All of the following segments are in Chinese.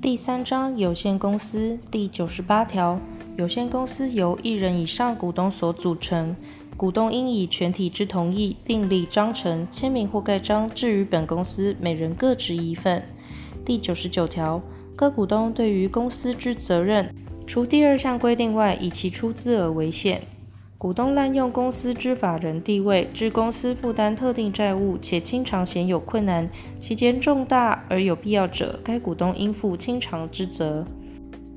第三章有限公司第九十八条，有限公司由一人以上股东所组成，股东应以全体之同意订立章程，签名或盖章，置于本公司每人各执一份。第九十九条，各股东对于公司之责任，除第二项规定外，以其出资额为限。股东滥用公司之法人地位，致公司负担特定债务，且清偿显有困难，其间重大而有必要者，该股东应负清偿之责。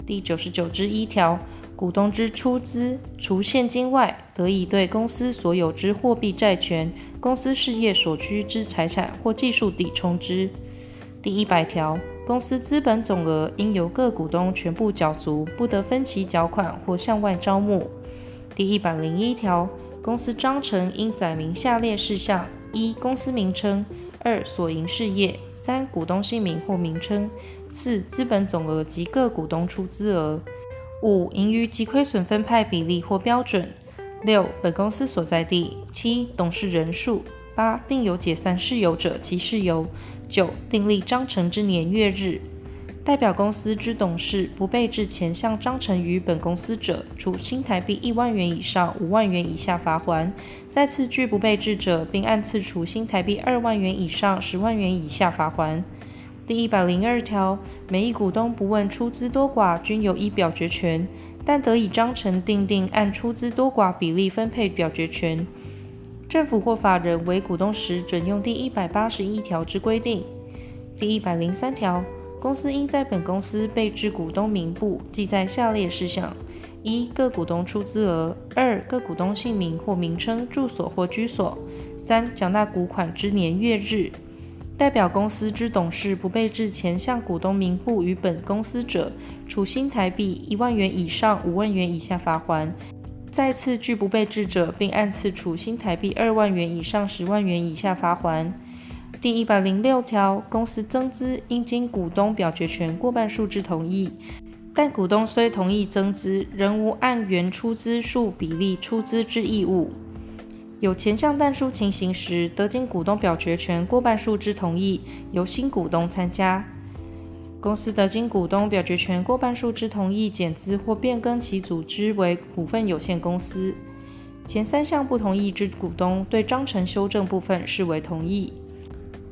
第九十九之一条，股东之出资，除现金外，得以对公司所有之货币债权、公司事业所需之财产或技术抵充之。第一百条，公司资本总额应由各股东全部缴足，不得分期缴款或向外招募。第一百零一条，公司章程应载明下列事项：一、公司名称；二、所营事业；三、股东姓名或名称；四、资本总额及各股东出资额；五、盈余及亏损分派比例或标准；六、本公司所在地；七、董事人数；八、定有解散事由者其事由；九、订立章程之年月日。代表公司之董事不备置前项章程于本公司者，处新台币一万元以上五万元以下罚锾；再次拒不备置者，并按次处新台币二万元以上十万元以下罚锾。第一百零二条，每一股东不问出资多寡，均有一表决权，但得以章程订定按出资多寡比例分配表决权。政府或法人为股东时，准用第一百八十一条之规定。第一百零三条。公司应在本公司备置股东名簿，记载下列事项：一、各股东出资额；二、各股东姓名或名称、住所或居所；三、缴纳股款之年月日。代表公司之董事不备置前项股东名簿于本公司者，处新台币一万元以上五万元以下罚锾；再次拒不备置者，并按次处新台币二万元以上十万元以下罚锾。第一百零六条，公司增资应经股东表决权过半数之同意，但股东虽同意增资，仍无按原出资数比例出资之义务。有前项但书情形时，得经股东表决权过半数之同意，由新股东参加。公司得经股东表决权过半数之同意，减资或变更其组织为股份有限公司。前三项不同意之股东，对章程修正部分视为同意。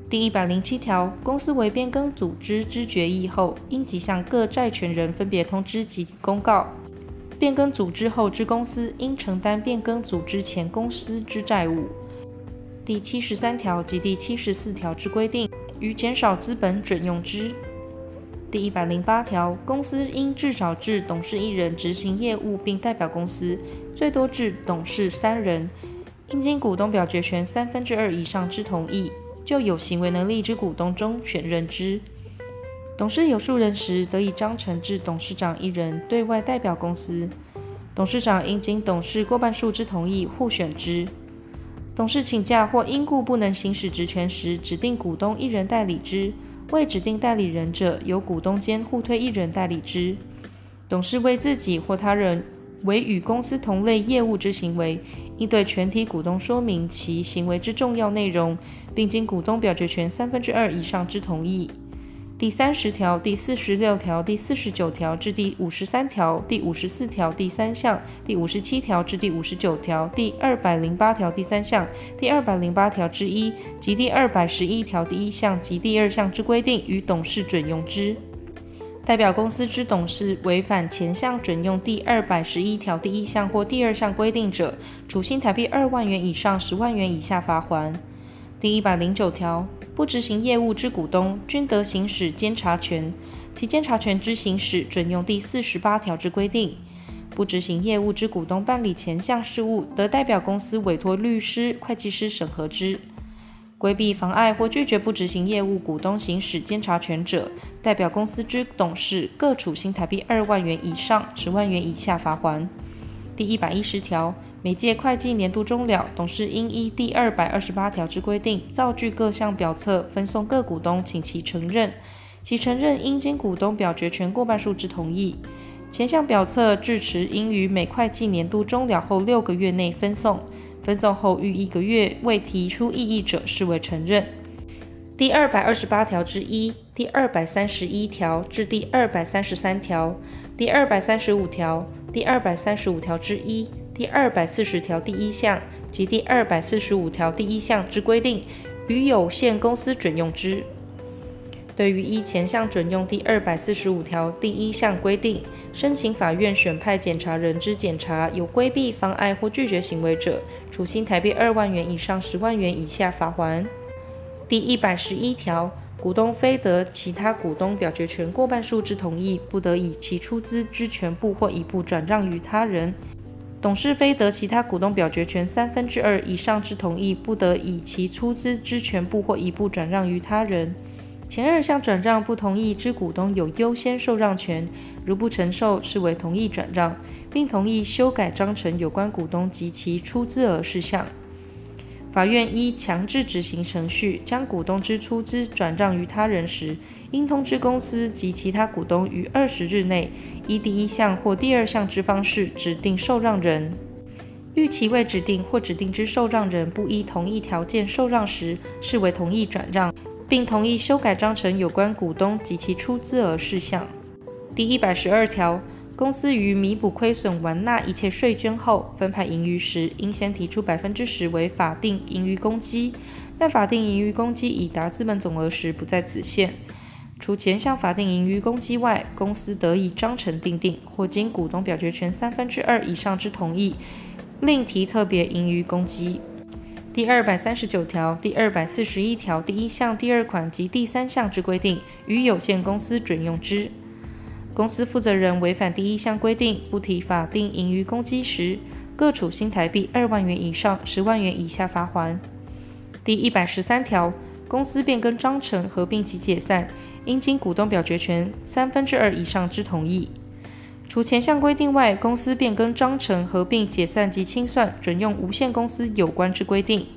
第一百零七条，公司为变更组织之决议后，应即向各债权人分别通知及公告。变更组织后之公司，应承担变更组织前公司之债务。第七十三条及第七十四条之规定，于减少资本准用之。第一百零八条，公司应至少置董事一人执行业务并代表公司，最多置董事三人，应经股东表决权三分之二以上之同意。就有行为能力之股东中选任之。董事有数人时，得以章程置董事长一人对外代表公司。董事长应经董事过半数之同意互选之。董事请假或因故不能行使职权时，指定股东一人代理之。未指定代理人者，由股东间互推一人代理之。董事为自己或他人为与公司同类业务之行为，应对全体股东说明其行为之重要内容，并经股东表决权三分之二以上之同意。第三十条、第四十六条、第四十九条至第五十三条、第五十四条第三项、第五十七条至第五十九条、第二百零八条第三项、第二百零八条之一及第二百十一条第一项及第二项之规定，与董事准用之。代表公司之董事违反前项准用第二百十一条第一项或第二项规定者，处新台币二万元以上十万元以下罚锾。第一百零九条，不执行业务之股东，均得行使监察权，其监察权之行使准用第四十八条之规定。不执行业务之股东办理前项事务，得代表公司委托律师、会计师审核之。规避、妨碍或拒绝不执行业务股东行使监察权者，代表公司之董事各处新台币二万元以上十万元以下罚锾。第一百一十条，每届会计年度终了，董事应依第二百二十八条之规定，造具各项表册，分送各股东，请其承认。其承认应经股东表决权过半数之同意。前项表册至迟应于每会计年度终了后六个月内分送。分送后逾一个月未提出异议者，视为承认。第二百二十八条之一第二百三十一条至第二百三十三条、第二百三十五条、第二百三十五条之一、第二百四十条第一项及第二百四十五条第一项之规定，与有限公司准用之。对于依前项准用第二百四十五条第一项规定，申请法院选派检察人之检察有规避、妨碍或拒绝行为者，处新台币二万元以上十万元以下罚锾。第一百十一条，股东非得其他股东表决权过半数之同意，不得以其出资之全部或一部转让于他人；董事非得其他股东表决权三分之二以上之同意，不得以其出资之全部或一部转让于他人。前二项转让不同意之股东有优先受让权，如不承受，视为同意转让，并同意修改章程有关股东及其出资额事项。法院依强制执行程序将股东之出资转让于他人时，应通知公司及其他股东于二十日内，依第一项或第二项之方式指定受让人。逾期未指定或指定之受让人不依同一条件受让时，视为同意转让。并同意修改章程有关股东及其出资额事项。第一百十二条，公司于弥补亏损完纳一切税捐后，分派盈余时，应先提出百分之十为法定盈余公积。但法定盈余公积已达资本总额时，不在此限。除前项法定盈余公积外，公司得以章程订定，或经股东表决权三分之二以上之同意，另提特别盈余公积。第二百三十九条、第二百四十一条第一项第二款及第三项之规定，与有限公司准用之。公司负责人违反第一项规定，不提法定盈余公积时，各处新台币二万元以上十万元以下罚锾。第一百十三条，公司变更章程、合并及解散，应经股东表决权三分之二以上之同意。除前项规定外，公司变更章程、合并、解散及清算，准用无限公司有关之规定。